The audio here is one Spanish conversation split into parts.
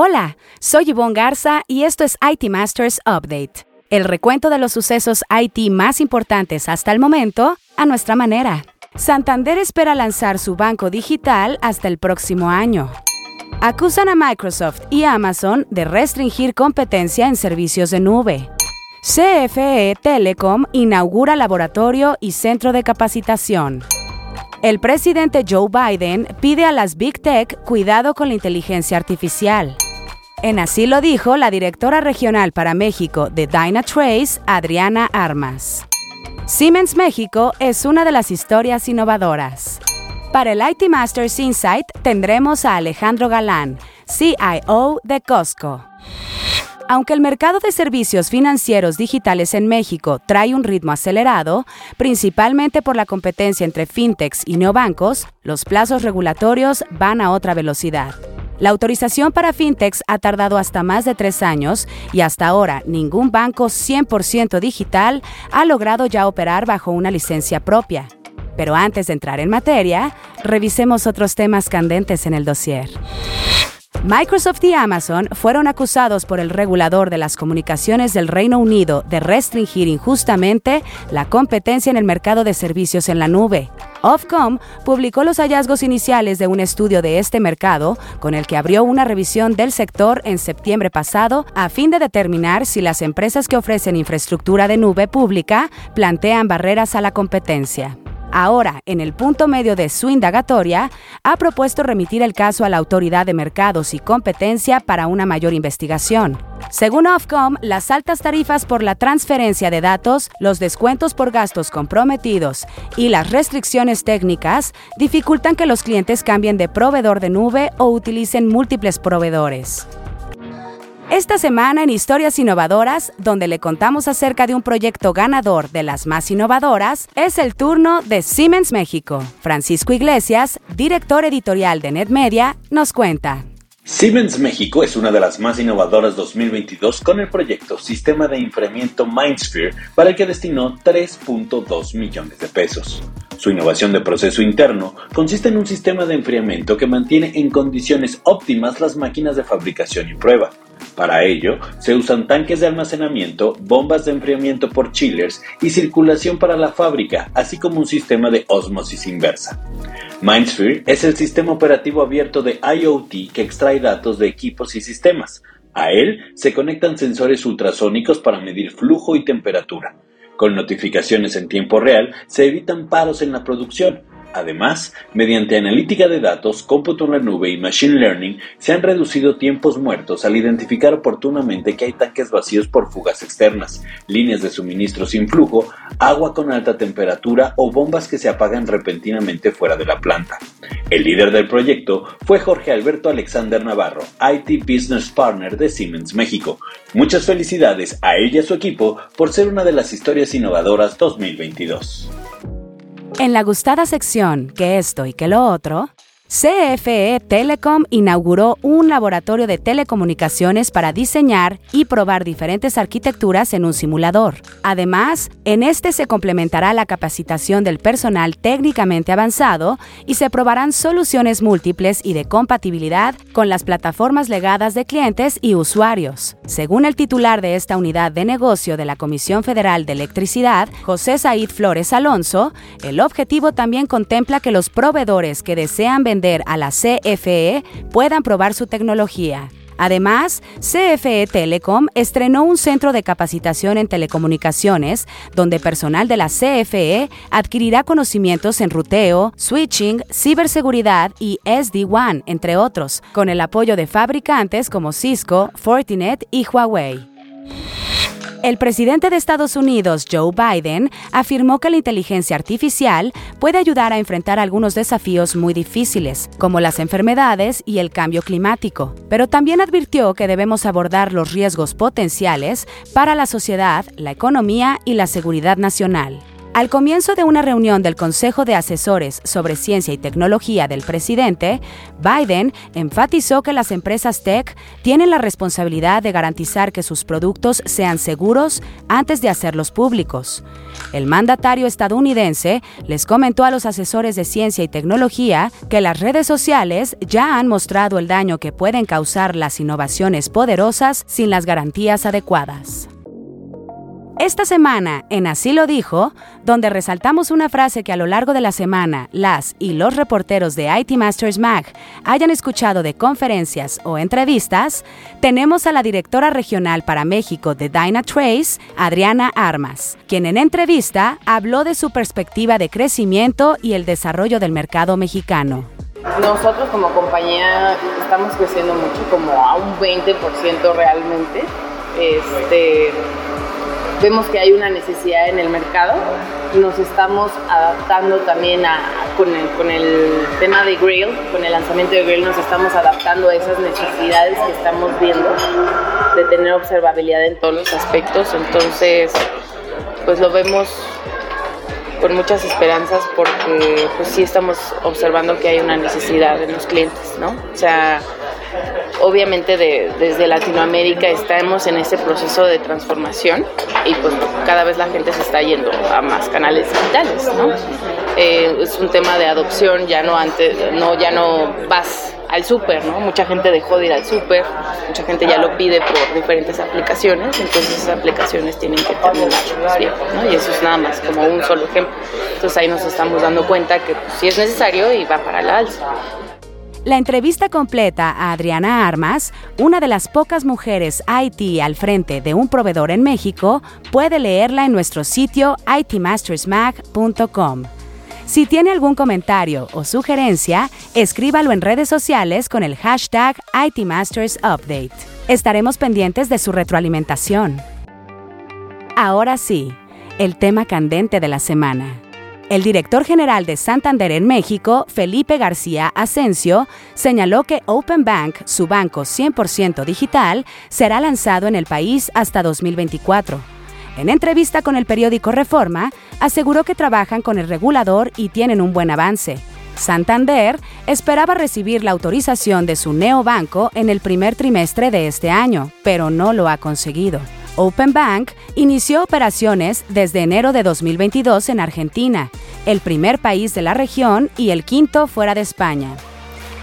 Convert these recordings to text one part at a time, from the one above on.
Hola, soy Yvonne Garza y esto es IT Masters Update, el recuento de los sucesos IT más importantes hasta el momento a nuestra manera. Santander espera lanzar su banco digital hasta el próximo año. Acusan a Microsoft y Amazon de restringir competencia en servicios de nube. CFE Telecom inaugura laboratorio y centro de capacitación. El presidente Joe Biden pide a las Big Tech cuidado con la inteligencia artificial. En así lo dijo la directora regional para México de Dynatrace, Adriana Armas. Siemens México es una de las historias innovadoras. Para el IT Masters Insight tendremos a Alejandro Galán, CIO de Costco. Aunque el mercado de servicios financieros digitales en México trae un ritmo acelerado, principalmente por la competencia entre fintechs y neobancos, los plazos regulatorios van a otra velocidad. La autorización para fintechs ha tardado hasta más de tres años y hasta ahora ningún banco 100% digital ha logrado ya operar bajo una licencia propia. Pero antes de entrar en materia, revisemos otros temas candentes en el dossier. Microsoft y Amazon fueron acusados por el regulador de las comunicaciones del Reino Unido de restringir injustamente la competencia en el mercado de servicios en la nube. Ofcom publicó los hallazgos iniciales de un estudio de este mercado con el que abrió una revisión del sector en septiembre pasado a fin de determinar si las empresas que ofrecen infraestructura de nube pública plantean barreras a la competencia. Ahora, en el punto medio de su indagatoria, ha propuesto remitir el caso a la Autoridad de Mercados y Competencia para una mayor investigación. Según Ofcom, las altas tarifas por la transferencia de datos, los descuentos por gastos comprometidos y las restricciones técnicas dificultan que los clientes cambien de proveedor de nube o utilicen múltiples proveedores. Esta semana en Historias Innovadoras, donde le contamos acerca de un proyecto ganador de las más innovadoras, es el turno de Siemens México. Francisco Iglesias, director editorial de NetMedia, nos cuenta. Siemens México es una de las más innovadoras 2022 con el proyecto Sistema de Enfriamiento Mindsphere para el que destinó 3.2 millones de pesos. Su innovación de proceso interno consiste en un sistema de enfriamiento que mantiene en condiciones óptimas las máquinas de fabricación y prueba, para ello, se usan tanques de almacenamiento, bombas de enfriamiento por chillers y circulación para la fábrica, así como un sistema de osmosis inversa. Mindsphere es el sistema operativo abierto de IoT que extrae datos de equipos y sistemas. A él se conectan sensores ultrasónicos para medir flujo y temperatura. Con notificaciones en tiempo real se evitan paros en la producción, Además, mediante analítica de datos, cómputo en la nube y machine learning, se han reducido tiempos muertos al identificar oportunamente que hay tanques vacíos por fugas externas, líneas de suministro sin flujo, agua con alta temperatura o bombas que se apagan repentinamente fuera de la planta. El líder del proyecto fue Jorge Alberto Alexander Navarro, IT Business Partner de Siemens México. Muchas felicidades a ella y a su equipo por ser una de las historias innovadoras 2022. En la gustada sección que esto y que lo otro, CFE Telecom inauguró un laboratorio de telecomunicaciones para diseñar y probar diferentes arquitecturas en un simulador. Además, en este se complementará la capacitación del personal técnicamente avanzado y se probarán soluciones múltiples y de compatibilidad con las plataformas legadas de clientes y usuarios. Según el titular de esta unidad de negocio de la Comisión Federal de Electricidad, José Said Flores Alonso, el objetivo también contempla que los proveedores que desean vender a la CFE puedan probar su tecnología. Además, CFE Telecom estrenó un centro de capacitación en telecomunicaciones donde personal de la CFE adquirirá conocimientos en ruteo, switching, ciberseguridad y SD-WAN, entre otros, con el apoyo de fabricantes como Cisco, Fortinet y Huawei. El presidente de Estados Unidos, Joe Biden, afirmó que la inteligencia artificial puede ayudar a enfrentar algunos desafíos muy difíciles, como las enfermedades y el cambio climático, pero también advirtió que debemos abordar los riesgos potenciales para la sociedad, la economía y la seguridad nacional. Al comienzo de una reunión del Consejo de Asesores sobre Ciencia y Tecnología del presidente, Biden enfatizó que las empresas tech tienen la responsabilidad de garantizar que sus productos sean seguros antes de hacerlos públicos. El mandatario estadounidense les comentó a los asesores de ciencia y tecnología que las redes sociales ya han mostrado el daño que pueden causar las innovaciones poderosas sin las garantías adecuadas. Esta semana, en Así lo dijo, donde resaltamos una frase que a lo largo de la semana las y los reporteros de IT Masters Mag hayan escuchado de conferencias o entrevistas, tenemos a la directora regional para México de Dynatrace, Adriana Armas, quien en entrevista habló de su perspectiva de crecimiento y el desarrollo del mercado mexicano. Nosotros como compañía estamos creciendo mucho, como a un 20% realmente. Este, vemos que hay una necesidad en el mercado. Nos estamos adaptando también a, con, el, tema de Grail, con el lanzamiento de Grail nos estamos adaptando a esas necesidades que estamos viendo de tener observabilidad en todos los aspectos. Entonces, pues lo vemos con muchas esperanzas porque pues sí estamos observando que hay una necesidad en los clientes, ¿no? O sea, obviamente desde Latinoamérica estamos en ese proceso de transformación y pues cada vez la gente se está yendo a más canales digitales, ¿no? Eh, es un tema de adopción, ya no antes, no, ya no vas al súper, ¿no? Mucha gente dejó de ir al súper, mucha gente ya lo pide por diferentes aplicaciones, entonces esas aplicaciones tienen que terminar ¿no? Y eso es nada más como un solo ejemplo. Entonces ahí nos estamos dando cuenta que pues, sí es necesario y va para la alza. La entrevista completa a Adriana Armas, una de las pocas mujeres IT al frente de un proveedor en México, puede leerla en nuestro sitio itmastersmag.com. Si tiene algún comentario o sugerencia, escríbalo en redes sociales con el hashtag ITMastersUpdate. Estaremos pendientes de su retroalimentación. Ahora sí, el tema candente de la semana. El director general de Santander en México, Felipe García Asensio, señaló que Open Bank, su banco 100% digital, será lanzado en el país hasta 2024 en entrevista con el periódico Reforma, aseguró que trabajan con el regulador y tienen un buen avance. Santander esperaba recibir la autorización de su neobanco en el primer trimestre de este año, pero no lo ha conseguido. Open Bank inició operaciones desde enero de 2022 en Argentina, el primer país de la región y el quinto fuera de España.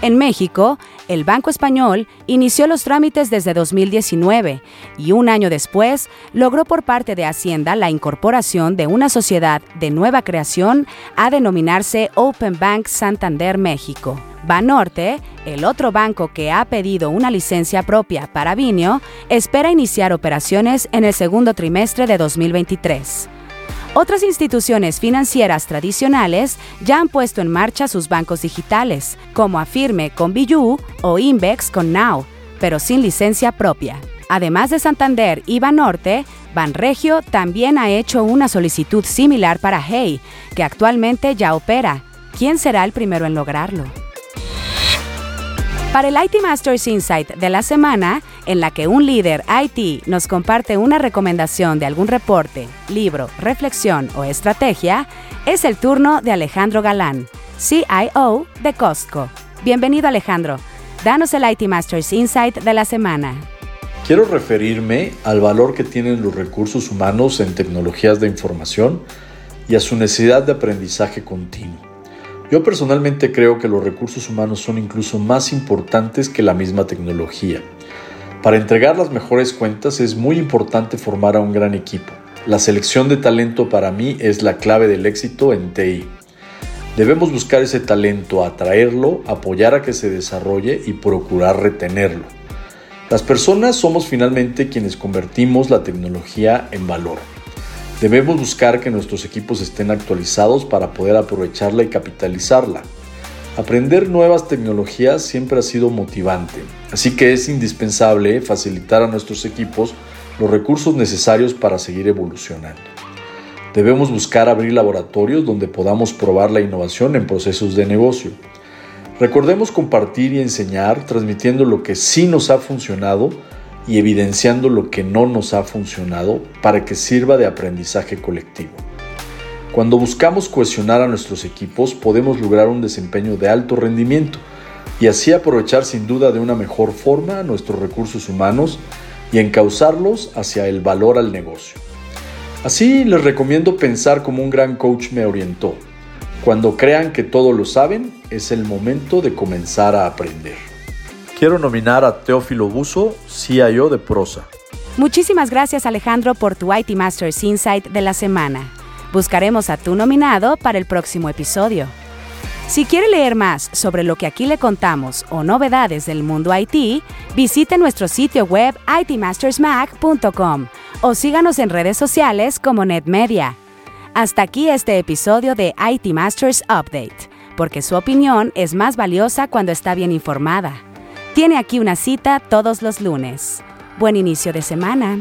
En México, el Banco Español inició los trámites desde 2019 y un año después logró por parte de Hacienda la incorporación de una sociedad de nueva creación a denominarse Open Bank Santander México. Banorte, el otro banco que ha pedido una licencia propia para Vinio, espera iniciar operaciones en el segundo trimestre de 2023. Otras instituciones financieras tradicionales ya han puesto en marcha sus bancos digitales, como Afirme con Biyu o Invex con Now, pero sin licencia propia. Además de Santander y Banorte, Banregio también ha hecho una solicitud similar para Hey, que actualmente ya opera. ¿Quién será el primero en lograrlo? Para el IT Masters Insight de la semana, en la que un líder IT nos comparte una recomendación de algún reporte, libro, reflexión o estrategia, es el turno de Alejandro Galán, CIO de Costco. Bienvenido Alejandro. Danos el IT Masters Insight de la semana. Quiero referirme al valor que tienen los recursos humanos en tecnologías de información y a su necesidad de aprendizaje continuo. Yo personalmente creo que los recursos humanos son incluso más importantes que la misma tecnología. Para entregar las mejores cuentas es muy importante formar a un gran equipo. La selección de talento para mí es la clave del éxito en TI. Debemos buscar ese talento, atraerlo, apoyar a que se desarrolle y procurar retenerlo. Las personas somos finalmente quienes convertimos la tecnología en valor. Debemos buscar que nuestros equipos estén actualizados para poder aprovecharla y capitalizarla. Aprender nuevas tecnologías siempre ha sido motivante, así que es indispensable facilitar a nuestros equipos los recursos necesarios para seguir evolucionando. Debemos buscar abrir laboratorios donde podamos probar la innovación en procesos de negocio. Recordemos compartir y enseñar transmitiendo lo que sí nos ha funcionado y evidenciando lo que no nos ha funcionado para que sirva de aprendizaje colectivo. Cuando buscamos cohesionar a nuestros equipos podemos lograr un desempeño de alto rendimiento y así aprovechar sin duda de una mejor forma nuestros recursos humanos y encauzarlos hacia el valor al negocio. Así les recomiendo pensar como un gran coach me orientó. Cuando crean que todo lo saben, es el momento de comenzar a aprender. Quiero nominar a Teófilo Buzo, CIO de Prosa. Muchísimas gracias Alejandro por tu IT Masters Insight de la semana. Buscaremos a tu nominado para el próximo episodio. Si quiere leer más sobre lo que aquí le contamos o novedades del mundo IT, visite nuestro sitio web itmastersmac.com o síganos en redes sociales como NetMedia. Hasta aquí este episodio de IT Masters Update, porque su opinión es más valiosa cuando está bien informada. Tiene aquí una cita todos los lunes. Buen inicio de semana.